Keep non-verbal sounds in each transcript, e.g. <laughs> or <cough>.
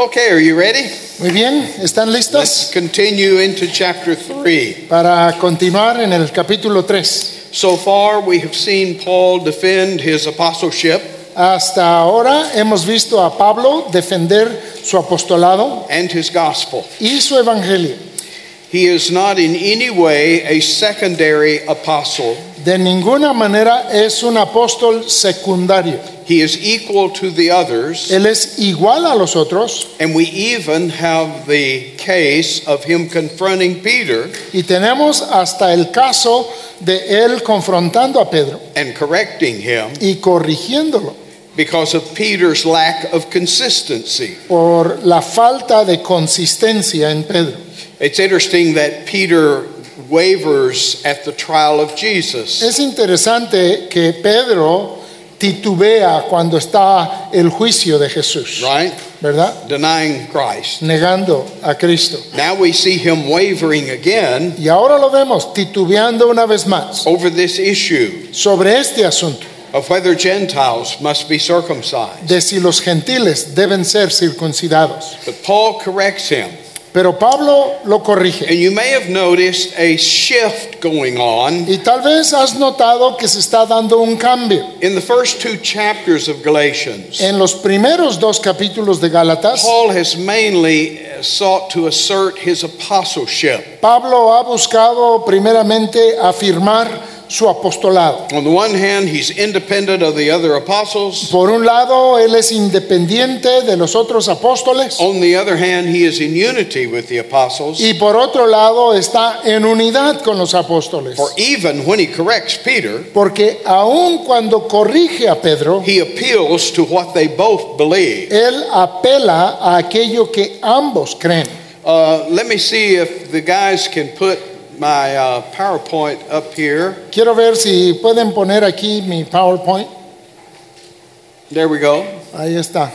Okay, are you ready? Muy bien, ¿están listos? Let's continue into chapter 3. para continuar en el capítulo 3? So far, we have seen Paul defend his apostleship Hasta ahora hemos visto a Pablo defender su apostolado and his gospel. y su evangelio. He is not in any way a secondary apostle, De ninguna manera es un apóstol secundario. he is equal to the others. Él es igual a los otros And we even have the case of him confronting Peter y tenemos hasta el caso de él confrontando a Pedro and correcting him y corrigiéndolo because of Peter's lack of consistency. por la falta de consistencia en Pedro. It's interesting that Peter wavers at the trial of Jesus. Es interesante que Pedro titubea cuando está el juicio de Jesús, right? ¿verdad? Denying Christ. Negando a Cristo. Now we see him wavering again Y ahora lo vemos titubeando una vez más over this issue sobre este asunto of whether Gentiles must be circumcised. de si los gentiles deben ser circuncidados. But Paul corrects him. Pero Pablo lo corrige. And you may have noticed a shift going on Y tal vez has notado que se está dando un cambio. in the first two chapters of Galatians. En los primeros dos capítulos de Gálatas, Paul has mainly uh, sought to assert his apostleship. Pablo ha buscado primeramente afirmar su apostolado. On the one hand, he's independent of the other apostles. Por un lado, él es independiente de los otros apóstoles On the other hand, he is in unity with the apostles. y por otro lado está en unidad con los apóstoles. For even when he corrects Peter, Porque aun cuando corrige a Pedro, he appeals to what they both believe. él apela a aquello que ambos creen. Uh, let me see if the guys can put my uh, PowerPoint up here. Quiero ver si pueden poner aquí mi PowerPoint. There we go. Ahí está.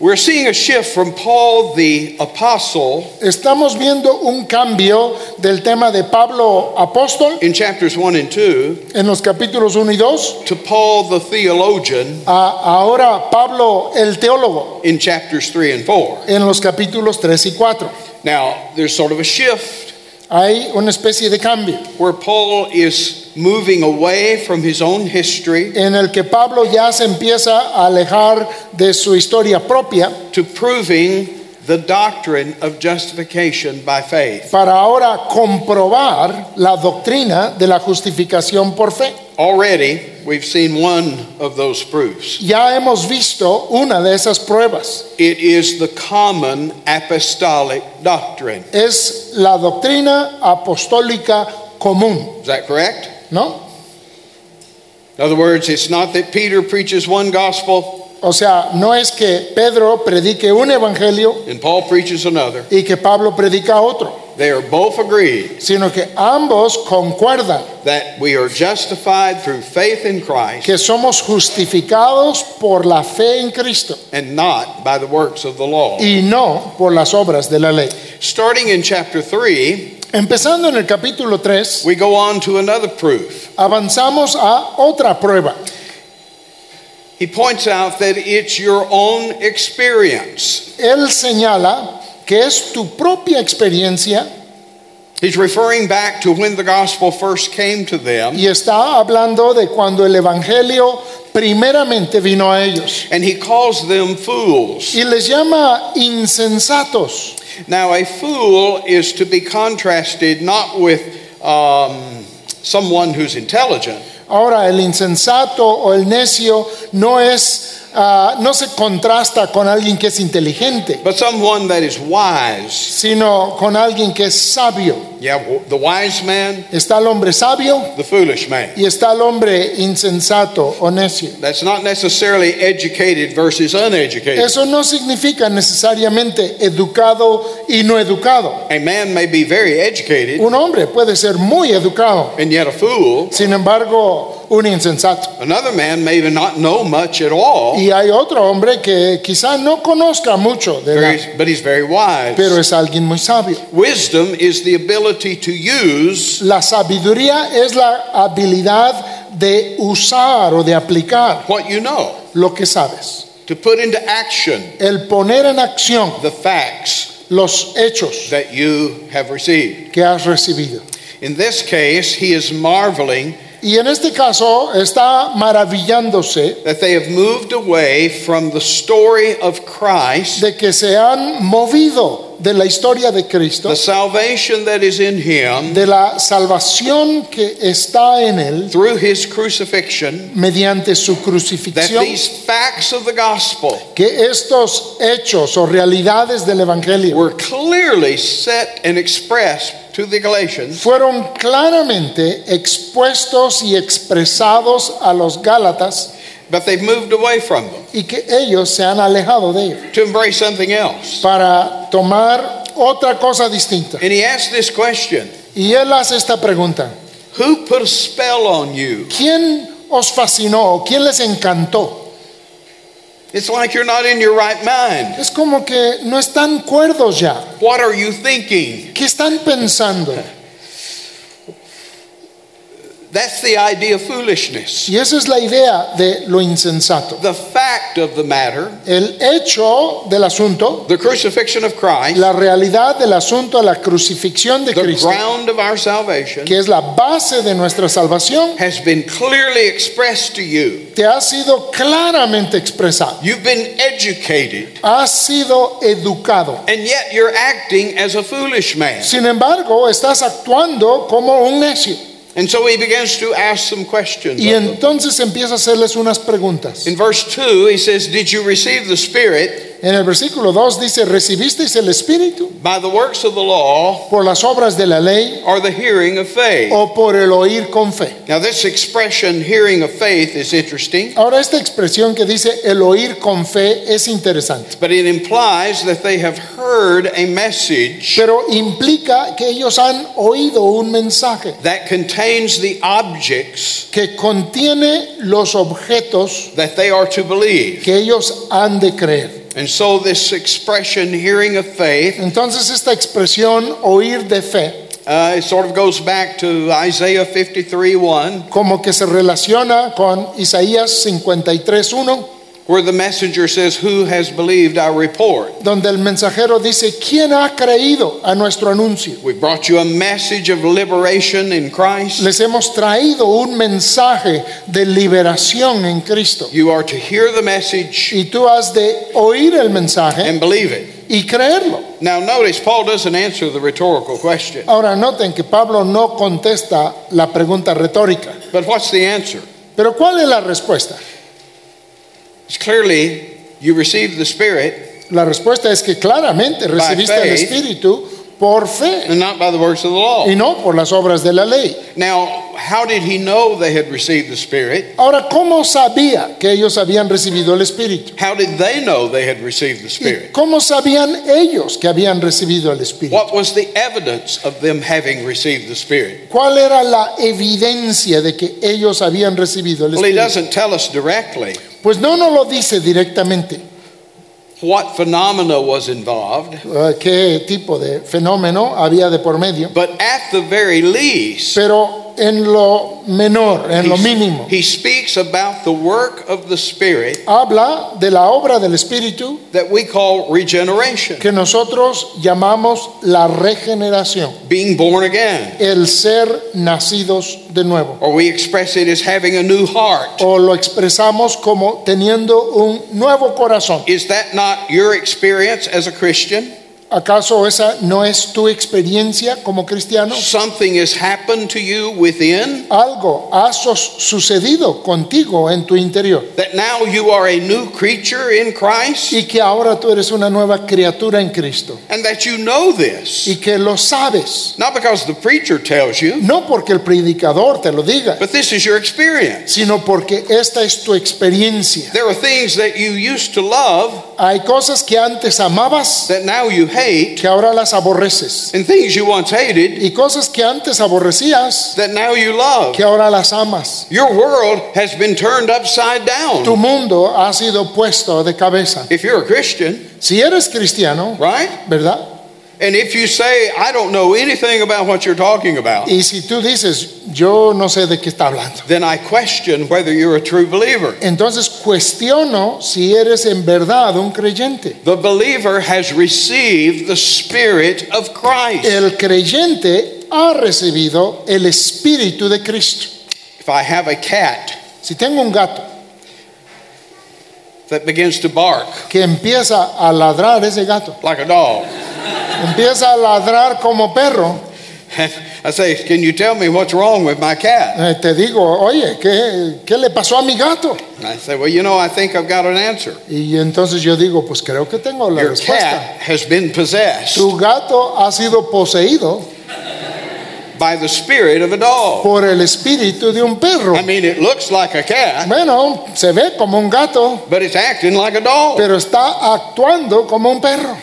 We're seeing a shift from Paul the apostle Estamos viendo un cambio del tema de Pablo apóstol in chapters 1 and 2 en los capítulos 1 y 2 to Paul the theologian a ahora Pablo el teólogo in chapters 3 and 4. en los capítulos 3 y 4. Now, there's sort of a shift Hay una especie de cambio where Paul is moving away from his own history en el que Pablo ya se empieza a alejar de su historia propia to proving the doctrine of justification by faith. para ahora comprobar la doctrina de la justificación por fe. Already, we've seen one of those proofs. Ya hemos visto una de esas pruebas. It is the common apostolic doctrine. Es la doctrina apostólica común, Is that correct? ¿no? In other words, it's not that Peter preaches one gospel O sea, no es que Pedro predique un evangelio and Paul preaches another. y que Pablo predica otro, They are both agreed sino que ambos concuerdan that we are justified through faith in Christ que somos justificados por la fe en Cristo and not by the works of the law. y no por las obras de la ley. Starting in chapter 3, Empezando en el capítulo 3, we go on to another proof. avanzamos a otra prueba. He points out that it's your own experience. Él señala que es tu propia experiencia He's referring back to when the gospel first came to them, y está hablando de cuando el evangelio primeramente vino a ellos and he calls them fools. y les llama insensatos. Now, a fool is to be contrasted not with um, someone who's intelligent, Ahora, el insensato o el necio no es, ah, no se contrasta con alguien que es inteligente, but someone that is wise. sino con alguien que es sabio. Yeah, w- the wise man, Está el hombre sabio the foolish man. y está el hombre insensato o necio. That's not necessarily educated versus uneducated. Eso no significa necesariamente educado y no educado. A man may be very educated Un hombre puede ser muy educado, and yet a fool. sin embargo, un insensato. Another man may not know much at all, Y hay otro hombre que quizá no conozca mucho de very- la, but he's very wise. pero es alguien muy sabio. Wisdom is the ability to use La sabiduría es la habilidad de usar o de aplicar what you know. lo que sabes. to put into action el poner en acción the facts los hechos that you have received. que has recibido. In this case, he is marveling Y en este caso está maravillándose that they have moved away from the story of Christ, de que se han movido de la historia de Cristo, the salvation that is in him de la salvación que está en él through his crucifixion, mediante su that crucifixión, these facts of the gospel que estos hechos o realidades del Evangelio were clearly set and expressed to the Galatians fueron claramente expuestos y expresados a los Gálatas but they've moved away from them y que ellos se han alejado de ellos to embrace something else. para tomar otra cosa distinta. And he asked this question Y él hace esta pregunta, Who put a spell on you? ¿quién os fascinó? ¿Quién les encantó? It's like you're not in your right mind. Es como que no están cuerdos ya. What are you thinking? ¿Qué están pensando? <laughs> That's the idea of foolishness. Y esa es la idea de lo insensato. The fact of the matter, El hecho del asunto, the crucifixion of Christ, la realidad del asunto, la crucifixión de the Cristo, ground of our salvation, que es la base de nuestra salvación, has been clearly expressed to you. te ha sido claramente expresado. You've been educated, Has sido educado. and yet you're acting as a foolish man. Sin embargo, estás actuando como un necio. And so he begins to ask some questions. Y entonces empieza a hacerles unas preguntas. In verse 2, he says, Did you receive the Spirit En el versículo 2 dice, ¿recibisteis el Espíritu by the works of the law por las obras de la ley or the hearing of faith? o por el oír con fe? Now, this expression, hearing of faith, is interesting, Ahora esta expresión que dice el oír con fe es interesante, but it implies that they have heard a message pero implica que ellos han oído un mensaje that contains the objects que contiene los objetos that they are to believe. que ellos han de creer. And so, this expression, hearing of faith, Entonces esta expresión oír de fe uh, it sort of goes back to Isaiah 53 1, como que se relaciona con Isaías 53.1 where the messenger says, Who has believed our report? donde el mensajero dice, ¿quién ha creído a nuestro anuncio? We brought you a message of liberation in Christ. Les hemos traído un mensaje de liberación en Cristo. You are to hear the message Y tú has de oír el mensaje and believe it. y creerlo. Now, notice Paul doesn't answer the rhetorical question. Ahora noten que Pablo no contesta la pregunta retórica. But what's the answer? Pero ¿cuál es la respuesta? Clearly you received the Spirit La respuesta es que claramente recibiste el faith. Espíritu por fe and not by the works of the law. y no por las obras de la ley. Now, how did he know they had received the Spirit? Ahora, ¿cómo sabía que ellos habían recibido el Espíritu? How did they know they had received the ¿Y Spirit? cómo sabían ellos que habían recibido el Espíritu? What was the evidence of them having received the Spirit? ¿Cuál era la evidencia de que ellos habían recibido el Well, he Espíritu? doesn't tell us directly Pues no nos lo dice directamente what phenomena was involved, eh, qué tipo de fenómeno había de por medio, but at the very least, pero en lo menor, en lo mínimo, he speaks about the work of the Spirit habla de la obra del Espíritu that we call regeneration, que nosotros llamamos la regeneración, being born again, el ser nacidos de nuevo. or we express it as having a new heart. O lo expresamos como teniendo un nuevo corazón. Is that not your experience as a Christian? ¿Acaso esa no es tu experiencia como cristiano? Something has happened to you within Algo ha sucedido contigo en tu interior that now you are a new creature in Christ y que ahora tú eres una nueva criatura en Cristo and that you know this. y que lo sabes, Not because the preacher tells you, no porque el predicador te lo diga, but this is your experience. sino porque esta es tu experiencia. There are things that you used to love Hay cosas que antes amabas that now you hate, que ahora las aborreces and things you once hated y cosas que antes aborrecías that now you love. que ahora las amas. Your world has been turned upside Tu down. mundo ha sido puesto de cabeza. If you're a Christian, Si eres cristiano, right? ¿verdad? And if you say, I don't know anything about what you're talking about, Y si tú dices, yo no sé de qué está hablando, then I question whether you're a true believer. entonces cuestiono si eres en verdad un creyente. The believer has received the Spirit of Christ. El creyente ha recibido el Espíritu de Cristo. If I have a cat Si tengo un gato that begins to bark que empieza a ladrar ese gato, like a dog, empieza a ladrar como perro, <laughs> I say, Can you tell me what's wrong with my cat? eh, te digo, oye, ¿qué, ¿qué le pasó a mi gato? And I say, Well, you know, I think I've got an answer. Y entonces yo digo, pues creo que tengo la Your respuesta. cat has been possessed Tu gato ha sido poseído by the spirit of a dog. por el espíritu de un perro. I mean, it looks like a cat, Bueno, se ve como un gato, but it's acting like a dog. pero está actuando como un perro.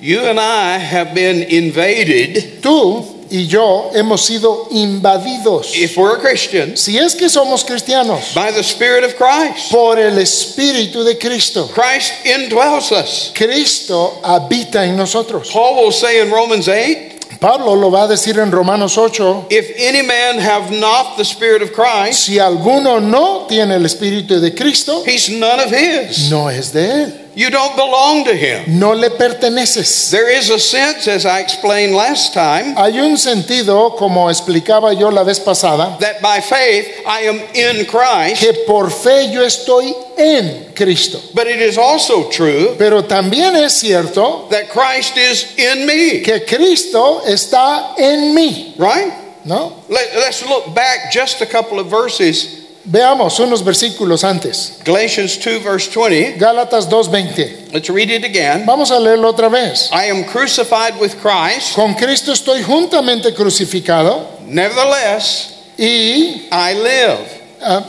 You and I have been invaded, Tú y yo hemos sido invadidos, if we're Christians, si es que somos cristianos, by the Spirit of Christ. por el espíritu de Cristo. Christ indwells us. Cristo habita en nosotros. Paul will say in Romans 8, Pablo lo va a decir en Romanos 8, if any man have not the Spirit of Christ, si alguno no tiene el espíritu de Cristo, he's none of his. no es de él, You don't belong to him. no le perteneces. There is a sense, as I explained last time, Hay un sentido, como explicaba yo la vez pasada, that by faith I am in Christ, que por fe yo estoy en Cristo. but it is also true Pero también es cierto that Christ is in me, que Cristo está en mí, right? ¿no? Let, us look back just a couple of verses. Veamos unos versículos antes. Galatians 2, verse 20. Gálatas 2:20. Let's read it again. Vamos a leerlo otra vez. I am crucified with Christ, Con Cristo estoy juntamente crucificado nevertheless, y I live. ah,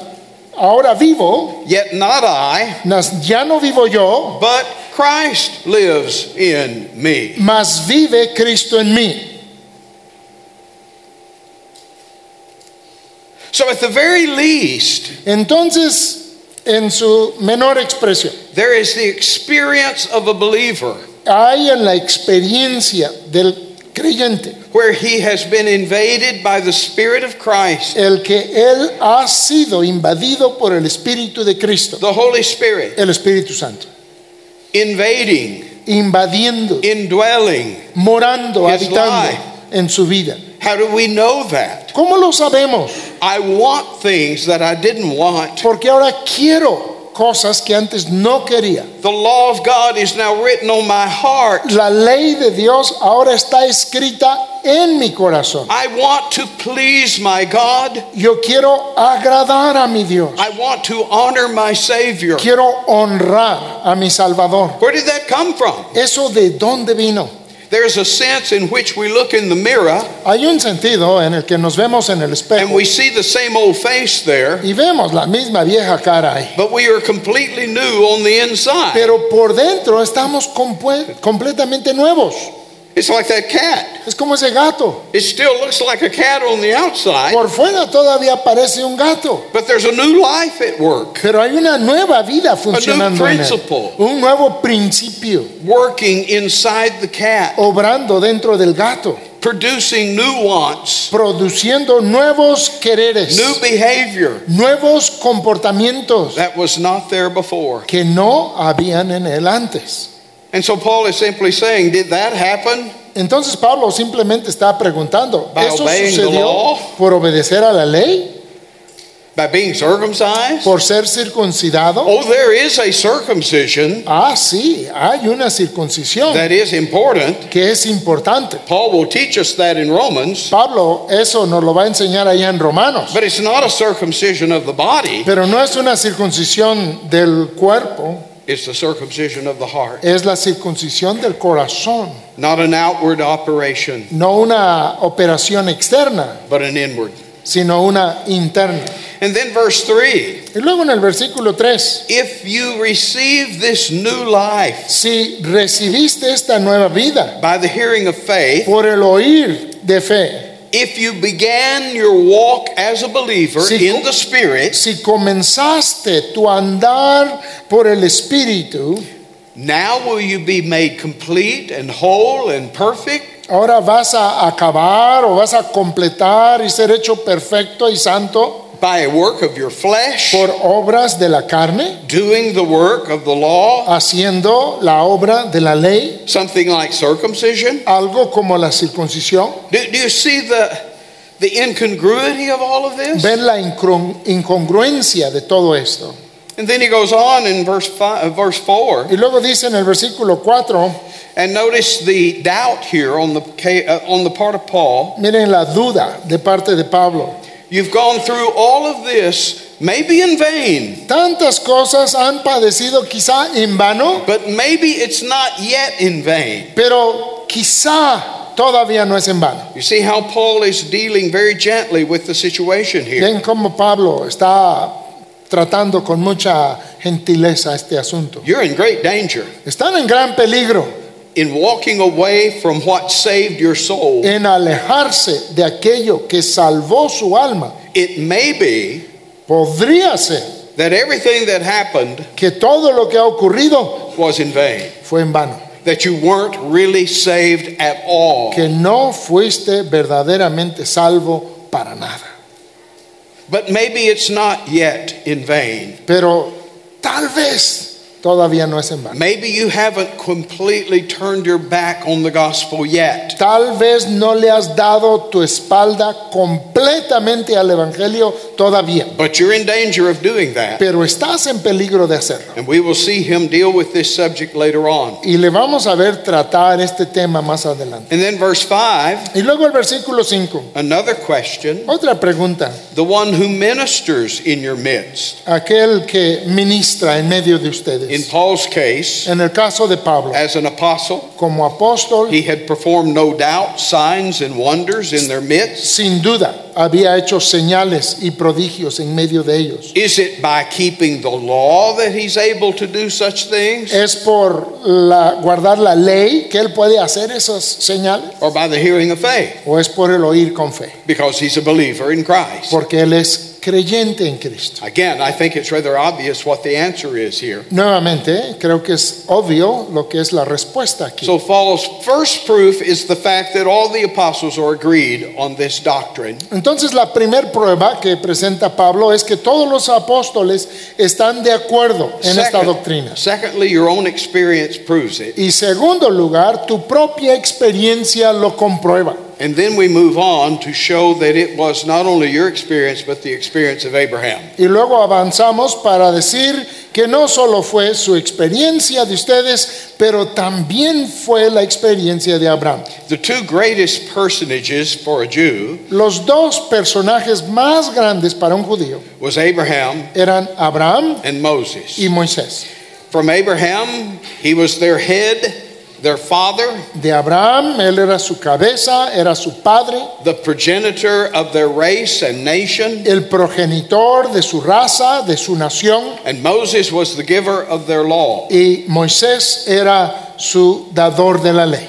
ahora vivo, Yet not I, ya no vivo yo, but Christ lives in me. mas vive Cristo en mí. So, at the very least, Entonces, en su menor expresión, there is the experience of a believer hay en la experiencia del creyente where he has been invaded by the Spirit of Christ, el que él ha sido invadido por el Espíritu de Cristo, the Holy Spirit, el Espíritu Santo, invading, invadiendo, indwelling. morando, habitando life. en su vida. How do we know that? ¿Cómo lo sabemos? I want things that I didn't want. Porque ahora quiero cosas que antes no quería. The law of God is now written on my heart. La ley de Dios ahora está escrita en mi corazón. I want to please my God. Yo quiero agradar a mi Dios. I want to honor my Savior. Quiero honrar a mi Salvador. Where did that come from? ¿Eso de dónde vino? There's a sense in which we look in the mirror Hay un sentido en el que nos vemos en el and we see the same old face there, y vemos la misma vieja cara ahí. but we are completely new on the inside. Pero por dentro estamos completamente nuevos. It's like that cat. Es como ese gato. It still looks like a cat on the outside, Por fuera todavía parece un gato. but there's a new life at work, Pero hay una nueva vida funcionando en él. principle. Un nuevo principio working inside the cat, obrando dentro del gato, producing new wants, produciendo nuevos quereres, new behavior nuevos comportamientos that was not there before. que no habían en él antes. And so Paul is simply saying, Did that happen? Entonces Pablo simplemente está preguntando, By ¿eso obeying the sucedió law? por obedecer a la ley? By being circumcised? ¿Por ser circuncidado? Oh, there is a circumcision Ah, sí, hay una circuncisión that is important. que es importante. Paul will teach us that in Romans, Pablo eso nos lo va a enseñar allá en Romanos. but it's not a circumcision of the body, Pero no es una circuncisión del cuerpo, it's the circumcision of the heart. es la circuncisión del corazón, Not an outward operation, no una operación externa, but an inward. sino una interna. And then verse 3 Y luego en el versículo 3, If you receive this new life si recibiste esta nueva vida by the hearing of faith, por el oír de fe, if you began your walk as a believer Si in the Spirit, si comenzaste tu andar por el Espíritu, Now will you be made complete and whole and perfect? Ahora vas a acabar o vas a completar y ser hecho perfecto y santo by a work of your flesh, por obras de la carne, doing the work of the law, haciendo la obra de la ley, something like circumcision. algo como la circuncisión. Do, do you see the, the incongruity of all of this? Ven la incon- incongruencia de todo esto. And then he goes on in verse, five, uh, verse 4, Y luego dice en el versículo 4, and notice the doubt here on the, uh, on the part of Paul. miren la duda de parte de Pablo. You've gone through all of this, maybe in vain, Tantas cosas han padecido quizá en vano, but maybe it's not yet in vain. pero quizá todavía no es en vano. You see how Paul is dealing very gently with the situation here. Ven cómo Pablo está tratando con mucha gentileza este asunto. You're in great danger Están en gran peligro in walking away from what saved your soul. en alejarse de aquello que salvó su alma. It may be Podría ser that everything that happened que todo lo que ha ocurrido was in vain, fue en vano, that you weren't really saved at all. que no fuiste verdaderamente salvo para nada. But maybe it's not yet in vain. Pero tal vez todavía no es en vano. Maybe you haven't completely turned your back on the gospel yet. Tal vez no le has dado tu espalda completamente al Evangelio todavía, But you're in danger of doing that. pero estás en peligro de hacerlo. And we will see him deal with this subject later on. Y le vamos a ver tratar este tema más adelante. And then verse 5, Y luego el versículo 5, another question. otra pregunta. The one who ministers in your midst. Aquel que ministra en medio de In. Paul's case, En el caso de Pablo, as an apostle, como apóstol, he had performed no doubt signs and wonders in their midst. sin duda, había hecho señales y prodigios en medio de ellos. Is it by keeping the law that he's able to do such things? ¿Es por la- guardar la ley que él puede hacer esas señales? Or by the hearing of faith? ¿O es por el oír con fe? Because he's a believer in Christ. Porque él es creyente en Cristo. Again, I think it's rather obvious what the answer is here. Nuevamente, creo que es obvio lo que es la respuesta aquí. So, Paul's first proof is the fact that all the apostles are agreed on this doctrine. Entonces la primer prueba que presenta Pablo es que todos los apóstoles están de acuerdo en esta doctrina. secondly, your own experience proves it. Y segundo lugar, tu propia experiencia lo comprueba. And then we move on to show that it was not only your experience, but the experience of Abraham. Y luego avanzamos para decir que no solo fue su experiencia de ustedes, pero también fue la experiencia de Abraham. The two greatest personages for a Jew Los dos personajes más grandes para un judío was Abraham eran Abraham and Moses. y Moisés. From Abraham, he was their head, their father, De Abraham, él era su cabeza, era su padre, the progenitor of their race and nation, el progenitor de su raza, de su nación, and Moses was the giver of their law. y Moisés era su dador de la ley.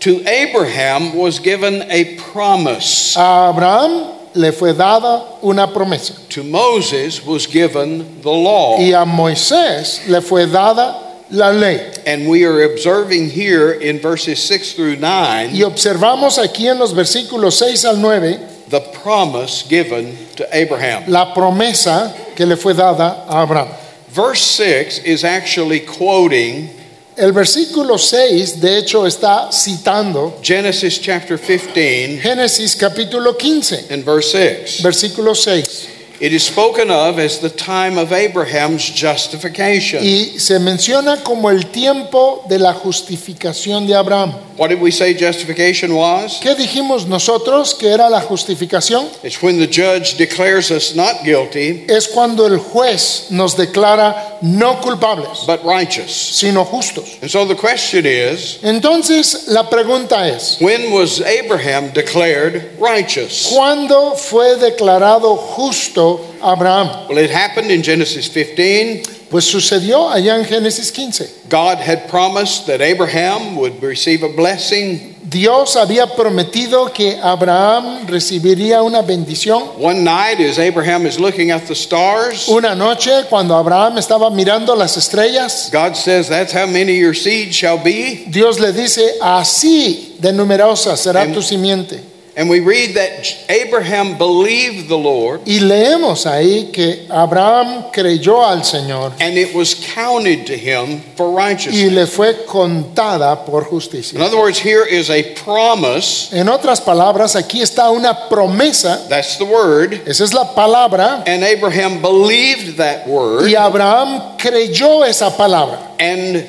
To Abraham was given a promise. A Abraham le fue dada una promesa To Moses was given the law. y a Moisés le fue dada la ley. And we are observing here in verses 6 through 9 Y observamos aquí en los versículos 6 al 9 the promise given to Abraham. la promesa que le fue dada a Abraham. Verse 6 is actually quoting El versículo 6 de hecho está citando Genesis chapter 15 Génesis capítulo 15, and verse 6. versículo 6. It is spoken of as the time of Abraham's justification. Y se menciona como el tiempo de la justificación de Abraham. What did we say justification was? ¿Qué dijimos nosotros que era la justificación? It's when the judge declares us not guilty, Es cuando el juez nos declara no culpables, but righteous. sino justos. And so the question is Entonces la pregunta es, when was Abraham declared righteous? ¿cuándo fue declarado justo Abraham? Well, it happened in Genesis 15. Pues sucedió allá en Génesis 15. God had promised that Abraham would receive a blessing Dios había prometido que Abraham recibiría una bendición. One night, as Abraham is looking at the stars, Una noche, cuando Abraham estaba mirando las estrellas, God says, That's how many your seed shall be. Dios le dice, así de numerosa será Em- tu simiente. And we read that Abraham believed the Lord, Y leemos ahí que Abraham creyó al Señor and it was counted to him for righteousness. y le fue contada por justicia. In other words, here is a promise. En otras palabras, aquí está una promesa, That's the word. esa es la palabra, And Abraham believed that word. y Abraham creyó esa palabra. And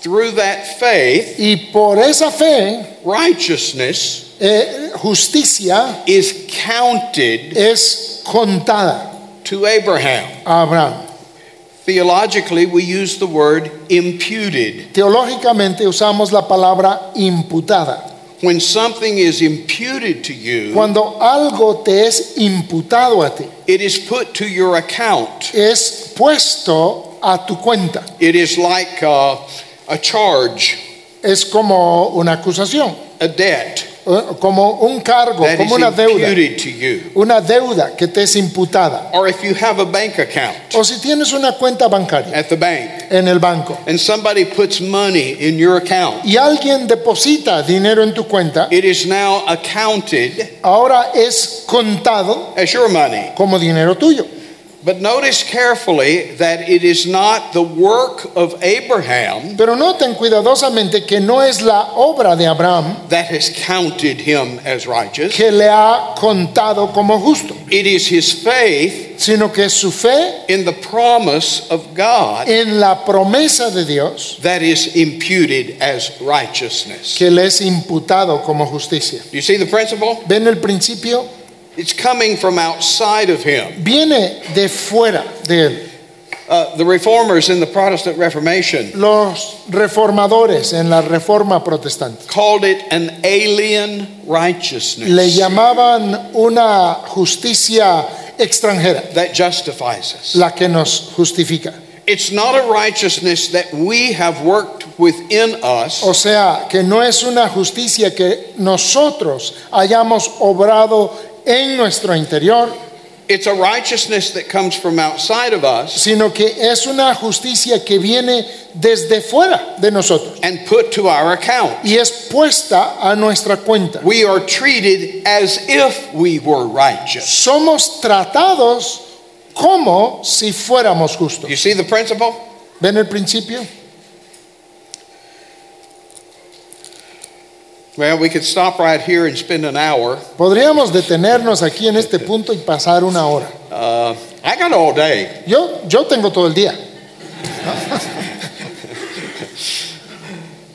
through that faith, Y por esa fe, righteousness eh, justicia is counted es contada to Abraham. a Abraham. Theologically, we use the word imputed. Teológicamente usamos la palabra imputada. When something is imputed to you, Cuando algo te es imputado a ti, it is put to your account. es puesto a tu cuenta. It is like uh, a charge, Es como una acusación, a debt eh, como un cargo, that is como una deuda. to you. Una deuda que te es imputada. Or if you have a bank account O si tienes una cuenta bancaria at the bank en el banco and somebody puts money in your account, y alguien deposita dinero en tu cuenta, it is now accounted ahora es contado as your money. como dinero tuyo. But notice carefully that it is not the work of Abraham Pero noten cuidadosamente que no es la obra de Abraham that has counted him as righteous. que le ha contado como justo, It is his faith sino que es su fe in the promise of God en la promesa de Dios that is imputed as righteousness. que le es imputado como justicia. You see the principle? ¿Ven el principio? It's coming from outside of him. Viene de fuera de él. Uh, the reformers in the Protestant Reformation Los reformadores en la reforma protestante called it an alien righteousness le llamaban una justicia extranjera, that justifies us. la que nos justifica. It's not a righteousness that we have worked within us, O sea, que no es una justicia que nosotros hayamos obrado en nuestro interior, it's a righteousness that comes from outside of us sino que es una justicia que viene desde fuera de nosotros and put to our account. y es puesta a nuestra cuenta. We are treated as if we were righteous. Somos tratados como si fuéramos justos. You see the principle? ¿Ven el principio? Well, we could stop right here and spend an hour. Podríamos detenernos aquí en este punto y pasar una hora. Uh, I got all day. Yo, yo tengo todo el día,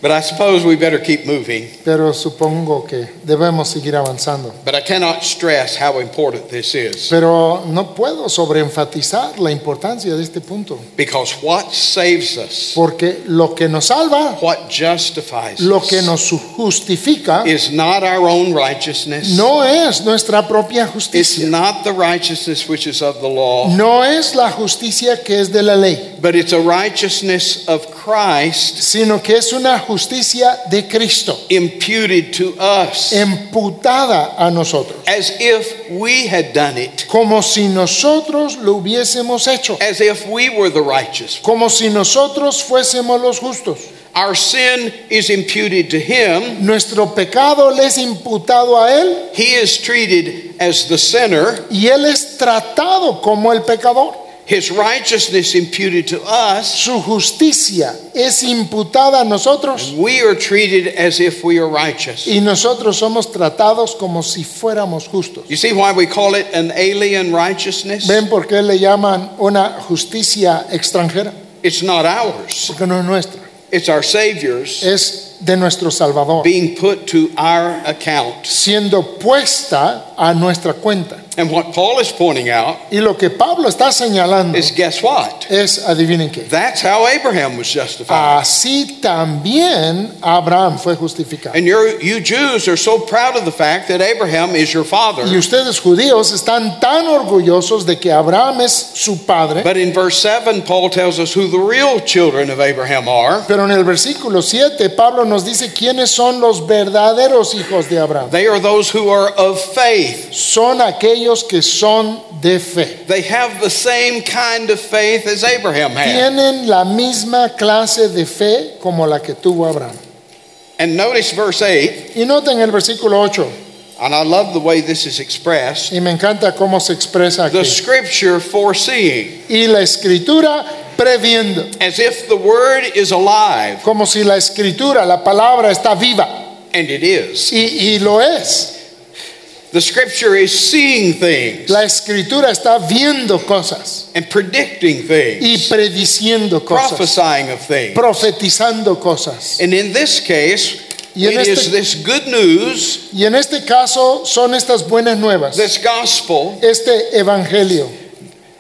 But I suppose we better keep moving. pero supongo que debemos seguir avanzando. But I cannot stress how important this is. Pero no puedo sobreenfatizar la importancia de este punto, Because what saves us, porque lo que nos salva, what justifies lo que nos justifica, is not our own righteousness. no es nuestra propia It's justicia, not the righteousness which is of the law, no es la justicia que es de la ley, but it's a righteousness of Christ sino que es una justicia de Cristo, imputed to us emputada a nosotros, as if we had done it, como si nosotros lo hubiésemos hecho, as if we were the righteous. como si nosotros fuésemos los justos. Our sin is imputed to him. Nuestro pecado le es imputado a Él He is treated as the sinner. y Él es tratado como el pecador. His righteousness imputed to us. Su justicia es imputada a nosotros We are treated as if we are righteous. y nosotros somos tratados como si fuéramos justos. You see why we call it an alien righteousness? ¿Ven por qué le llaman una justicia extranjera? It's not ours. Porque no es nuestra, It's our Savior's es de nuestro Salvador, being put to our account. siendo puesta a nuestra cuenta. And what Paul is pointing out Y lo que Pablo está señalando is guess what? es, adivinen qué, That's how Abraham was justified. así también Abraham fue justificado. And you Jews are so proud of the fact that Abraham is your father. Y ustedes judíos están tan orgullosos de que Abraham es su padre, But in verse 7, Paul tells us who the real children of Abraham are. pero en el versículo 7 Pablo nos dice quiénes son los verdaderos hijos de Abraham. They are those who are of faith. Son aquellos que son de fe. They have the same kind of faith as Abraham had. Tienen la misma clase de fe como la que tuvo Abraham. And notice verse 8, Y noten el versículo 8, and I love the way this is expressed. y me encanta cómo se expresa The scripture foreseeing, Y la escritura previendo, as if the word is alive, como si la escritura, la palabra está viva. and it is. Y, y lo es. The scripture is seeing things La escritura está viendo cosas and predicting things. y prediciendo cosas, prophesying of things. profetizando cosas. And in this case, Y en it is este- this good news, Y en este caso son estas buenas nuevas, this gospel este evangelio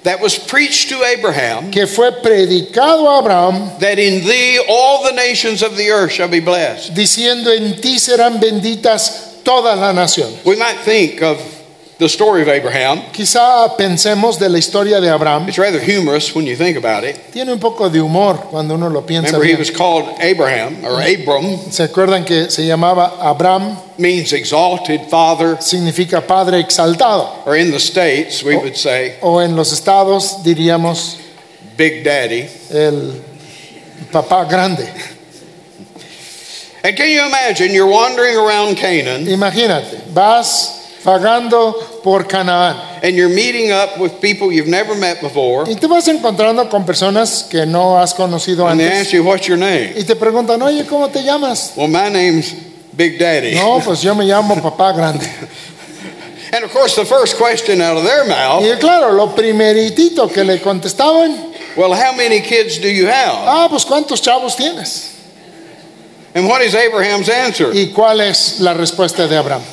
that was preached to Abraham, que fue predicado a Abraham that in thee all the nations of the earth shall be blessed. diciendo en ti serán benditas todas las naciones. We might think of the story of Abraham. Quizá pensemos de la historia de Abraham. It's rather humorous when you think about it. Tiene un poco de humor cuando uno lo piensa. Remember, he bien. was called Abraham, or Abram, ¿Se acuerdan que se llamaba Abraham? means exalted father, Significa padre exaltado. or in the States, we would say O en los estados diríamos Big Daddy. el papá grande. And can you imagine you're wandering around Canaan Imagínate, vas vagando por Canaán and you're meeting up with people you've never met before, y te vas encontrando con personas que no has conocido and they antes ask you, What's your name? y te preguntan, oye, ¿cómo te llamas? Well, my name's Big Daddy. No, pues yo me llamo papá grande. <laughs> And of course, the first question out of their mouth, Y claro, lo primeritito que le contestaban, Well, how many kids do you have? ah, pues ¿cuántos chavos tienes? And what is Abraham's answer? ¿Y cuál es la respuesta de Abraham?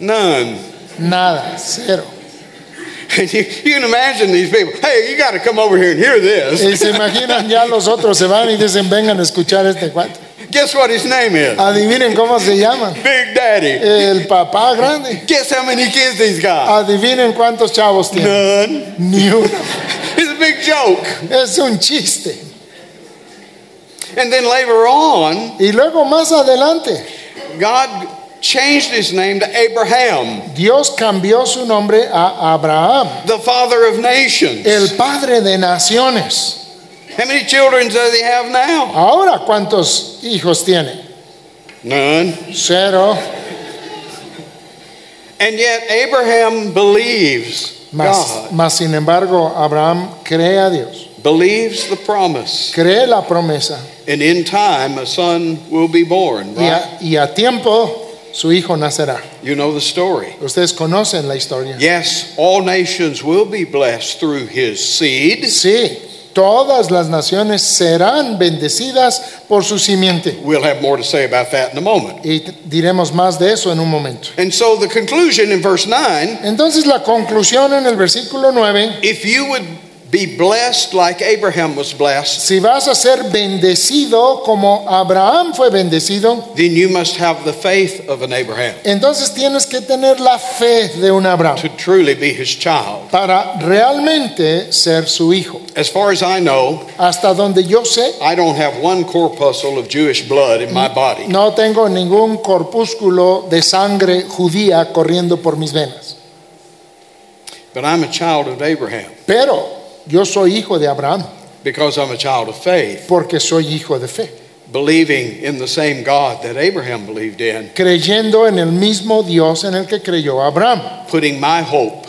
None. Nada, cero. And <laughs> you, you can imagine these people, Hey, you got to come over here and hear this. Y se imaginan ya los otros se van y dicen, vengan a escuchar este cuento. Guess what his name is? Adivinen cómo se llama. Big Daddy. El papá grande. Guess how many kids he's got? Adivinen cuántos chavos tiene. None. Ni uno. <laughs> It's a big joke. Es un chiste. And then later on, Y luego más adelante, God changed his name to Abraham, Dios cambió su nombre a Abraham, the father of nations. el padre de naciones. How many children does he have now? Ahora, ¿cuántos hijos tiene? None. Cero. And yet Abraham believes Mas, God, mas, sin embargo, Abraham cree a Dios, believes the promise. cree la promesa. And in time, a son will be born, Y right? a, y a tiempo su hijo nacerá. You know the story. Ustedes conocen la historia. Yes, all nations will be blessed through his seed. Sí, todas las naciones serán bendecidas por su simiente. We'll have more to say about that in a moment. Y diremos más de eso en un momento. And so the conclusion in verse 9 Entonces la conclusión en el versículo 9, if you would be blessed like Abraham was blessed, si vas a ser bendecido como Abraham fue bendecido, then you must have the faith of an Abraham entonces tienes que tener la fe de un Abraham to truly be his child. para realmente ser su hijo. As far as I know, Hasta donde yo sé, I don't have one corpuscle of Jewish blood in my body. no tengo ningún corpúsculo de sangre judía corriendo por mis venas. But I'm a child of Abraham Pero yo soy hijo de Abraham because I'm a child of faith, porque soy hijo de fe, believing in the same God that Abraham believed in, creyendo en el mismo Dios en el que creyó Abraham, putting my hope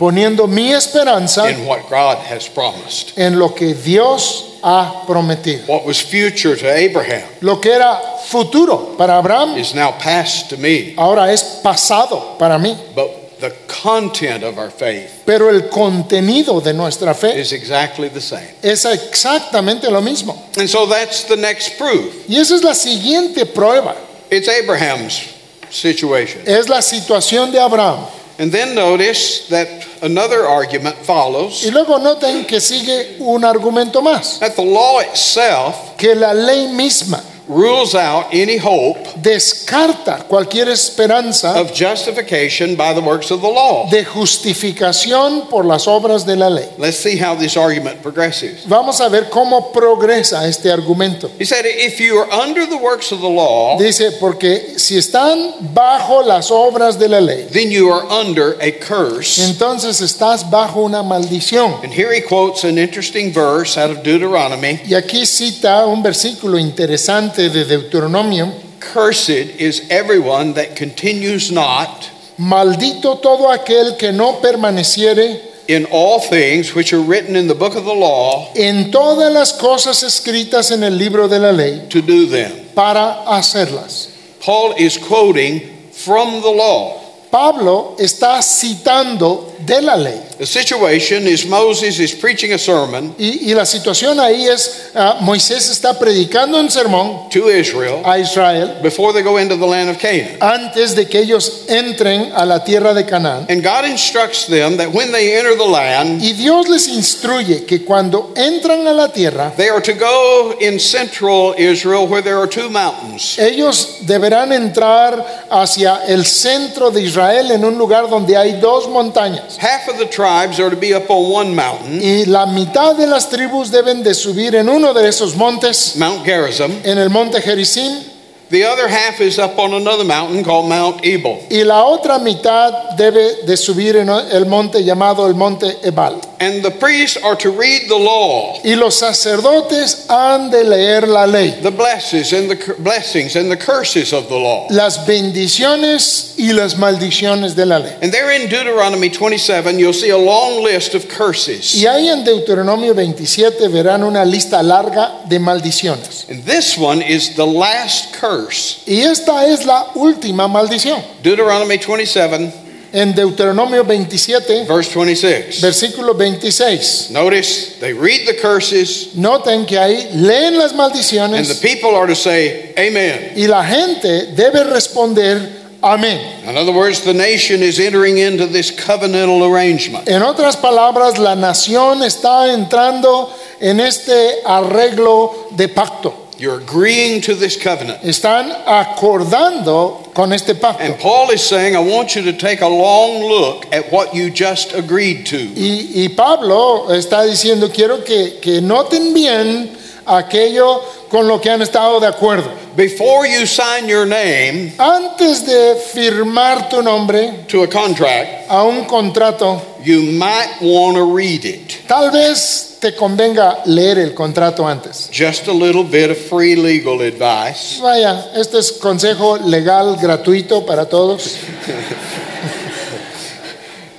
poniendo mi esperanza in what God has promised. en lo que Dios ha prometido. What was future to Abraham Lo que era futuro para Abraham is now past to me, ahora es pasado para mí, but the content of our faith pero el contenido de nuestra fe is exactly the same. es exactamente lo mismo. And so that's the next proof. Y esa es la siguiente prueba, It's Abraham's situation. es la situación de Abraham. And then notice that another argument follows Y luego noten que sigue un argumento más, that the law itself que la ley misma rules out any hope descarta cualquier esperanza of justification by the works of the law. de justificación por las obras de la ley. Let's see how this argument progresses. Vamos a ver cómo progresa este argumento. He said, if you are under the works of the law, Dice, porque si están bajo las obras de la ley, then you are under a curse. entonces estás bajo una maldición. And here he quotes an interesting verse out of Deuteronomy Y aquí cita un versículo interesante de Deuteronomio. Cursed is everyone that continues not Maldito todo aquel que no permaneciere in all things which are written in the book of the law en todas las cosas escritas en el libro de la ley to do them. para hacerlas. Paul is quoting from the law. Pablo está citando de la ley. The situation is Moses is preaching a sermon Y, y la situación ahí es, ah, Moisés está predicando un sermón to Israel a Israel before they go into the land of Canaan. antes de que ellos entren a la tierra de Canaán. And God instructs them that when they enter the land, Y Dios les instruye que cuando entran a la tierra, they are to go in central Israel where there are two mountains. ellos deberán entrar hacia el centro de Israel en un lugar donde hay dos montañas. Half of the tribes are to be up on one mountain, Y la mitad de las tribus deben de subir en uno de esos montes, Mount Gerizim. en el monte Gerizim, The other half is up on another mountain called Mount Ebal. y la otra mitad debe de subir en el monte llamado el monte Ebal. And the priests are to read the law, Y los sacerdotes han de leer la ley, the blessings and the blessings and the curses of the law. las bendiciones y las maldiciones de la ley. And there in Deuteronomy 27, you'll see a long list of curses. Y ahí en Deuteronomio 27 verán una lista larga de maldiciones. And this one is the last curse. Y esta es la última maldición. Deuteronomy 27, En Deuteronomio 27, verse 26. versículo 26. Notice they read the curses, Noten que ahí leen las and the maldiciones people are to say, Amen. y la gente debe responder amén. In other words, the nation is entering into this covenantal arrangement. En otras palabras, la nación está entrando en este arreglo de pacto. You're agreeing to this covenant. Están acordando con este pacto. And Paul is saying, I want you to take a long look at what you just agreed to. Y, y Pablo está diciendo, quiero que, que noten bien aquello con lo que han estado de acuerdo. Before you sign your name Antes de firmar tu nombre to a contract, a un contrato, you might want to read it. tal vez te convenga leer el contrato antes. Just a little bit of free legal advice. Vaya, este es consejo legal gratuito para todos. <laughs>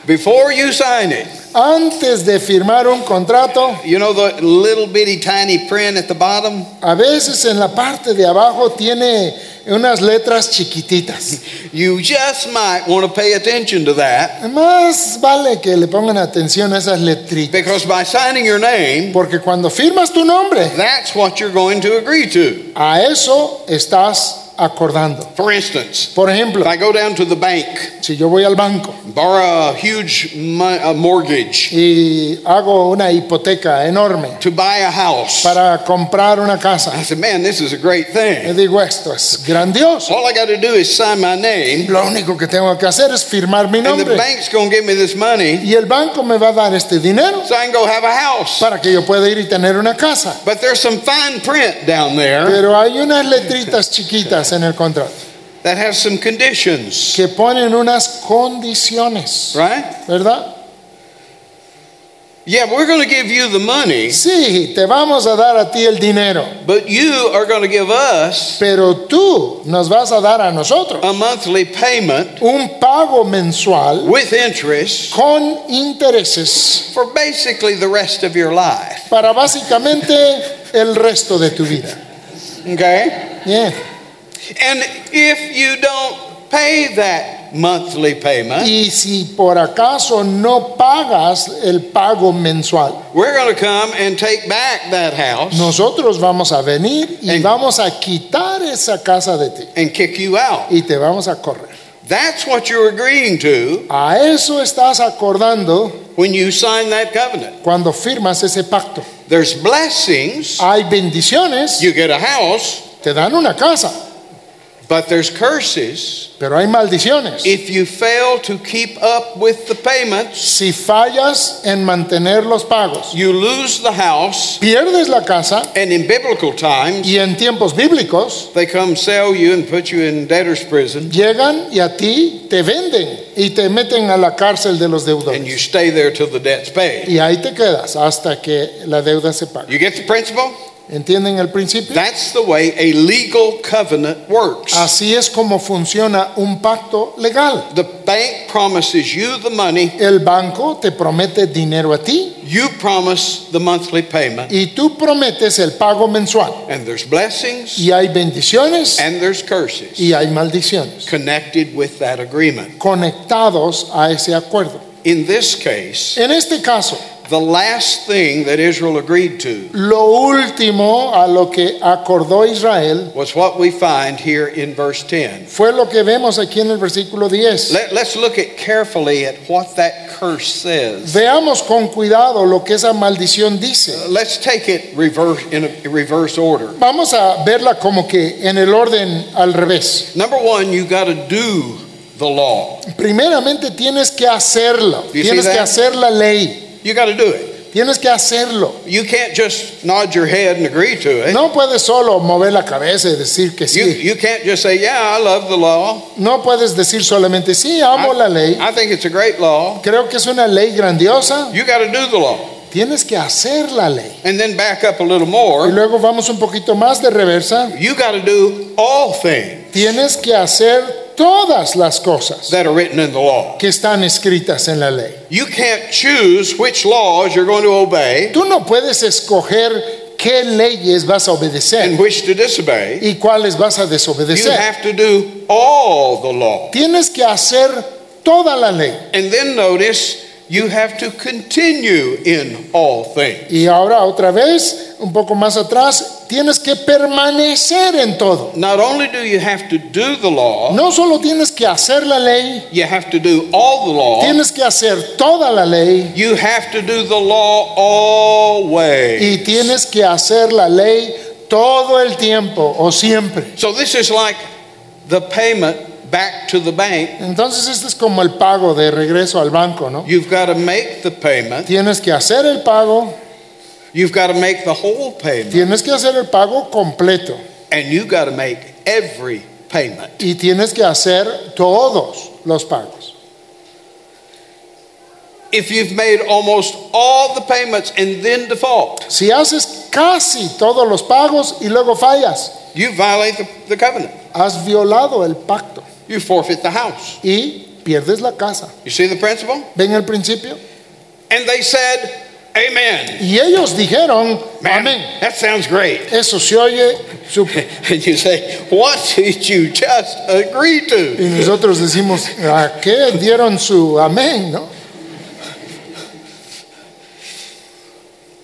Before you sign it, Antes de firmar un contrato, you know the little bitty tiny print at the bottom? a veces en la parte de abajo tiene unas letras chiquititas. You just might want to pay attention to that Más vale que le pongan atención a esas letritas. because by signing your name, Porque cuando firmas tu nombre, that's what you're going to agree to. a eso estás acordando. For instance, Por ejemplo, if I go down to the bank, si yo voy al banco borrow a huge a mortgage y hago una hipoteca enorme to buy a house, para comprar una I casa, said, man, this is a great thing. digo esto es grandioso. All I got to do is sign my name, Lo único que tengo que hacer es firmar mi and the nombre bank's going to give me this money y el banco me va a dar este dinero so I can go have a house. para que yo pueda ir y tener una casa. But there's some fine print down there Pero hay unas letritas chiquitas en el contrato that has some conditions, que ponen unas condiciones, right? ¿verdad? Yeah, we're going to give you the money, Sí, te vamos a dar a ti el dinero, but you are going to give us pero tú nos vas a dar a nosotros a monthly payment un pago mensual with interest con intereses for basically the rest of your life. para básicamente el resto de tu vida. Okay? Bien. And if you don't pay that monthly payment, Y si por acaso no pagas el pago mensual, we're going to come and take back that house nosotros vamos a venir y En- vamos a quitar esa casa de ti and kick you out. y te vamos a correr. That's what you're agreeing to A eso estás acordando when you sign that covenant. cuando firmas ese pacto. There's blessings. Hay bendiciones, You get a house, te dan una casa, But there's curses pero hay maldiciones. if you fail to keep up with the payments. Si fallas en mantener los pagos, You lose the house, pierdes la casa and in biblical times, y en tiempos bíblicos they come sell you and put you in debtor's prison, llegan y a ti te venden y te meten a la cárcel de los deudores. and you stay there till the debt's paid. Y ahí te quedas hasta que la deuda se pague. You get the principle? ¿Entienden el principio? That's the way a legal covenant works. Así es como funciona un pacto legal. The bank promises you the money, El banco te promete dinero a ti you promise the monthly payment, y tú prometes el pago mensual. and there's blessings Y hay bendiciones and there's curses y hay maldiciones connected with that agreement. conectados a ese acuerdo. In this case, En este caso, the last thing that Israel agreed to lo último a lo que acordó Israel was what we find here in verse 10. fue lo que vemos aquí en el versículo 10. Let, us look at carefully at what that curse says. Veamos con cuidado lo que esa maldición dice. Uh, let's take it reverse in a reverse order. Vamos a verla como que en el orden al revés. Number one, you got to do the law. Primeramente tienes que hacerlo, see tienes que hacer la ley, You got to do it. tienes que hacerlo. You can't just nod your head and agree to it. No puedes solo mover la cabeza y decir que You, sí. you can't just say, Yeah, I love the law. No puedes decir solamente sí, amo la ley. I think it's a great law. Creo que es una ley grandiosa. You got to do the law. Tienes que hacer la ley. And then back up a little Y more. luego vamos un poquito más de reversa. You got to do all things Tienes que hacer todas las cosas that are written in the law. que están escritas en la ley. You can't choose which laws you're going to obey Tú no puedes escoger qué leyes vas a and obedecer which to disobey. y cuáles vas a You desobedecer. have to do all the law. Tienes que hacer toda la ley. And then notice you have to continue in all things. Y ahora otra vez, un poco más atrás, tienes que permanecer en todo. Not only do you have to do the law, No solo tienes que hacer la ley, you have to do all the law. tienes que hacer toda la ley You have to do the law always. y tienes que hacer la ley todo el tiempo o siempre. So this is like the payment back to the bank. Entonces este es como el pago de regreso al banco, ¿no? You've got to make the payment. Tienes que hacer el pago, You've got to make the whole payment. tienes que hacer el pago completo And you've got to make every payment. y tienes que hacer todos los pagos. If you've made almost all the payments and then default, Si haces casi todos los pagos y luego fallas, you violate the, the covenant. has violado el pacto You forfeit the house. y pierdes la casa. You see the principle? ¿Ven el principio? And they said, Amen. Y ellos dijeron, amén. that sounds great. <laughs> Eso se oye súper. And you say, What did you just agree to? Y nosotros decimos, ¿a qué dieron su amén? ¿no?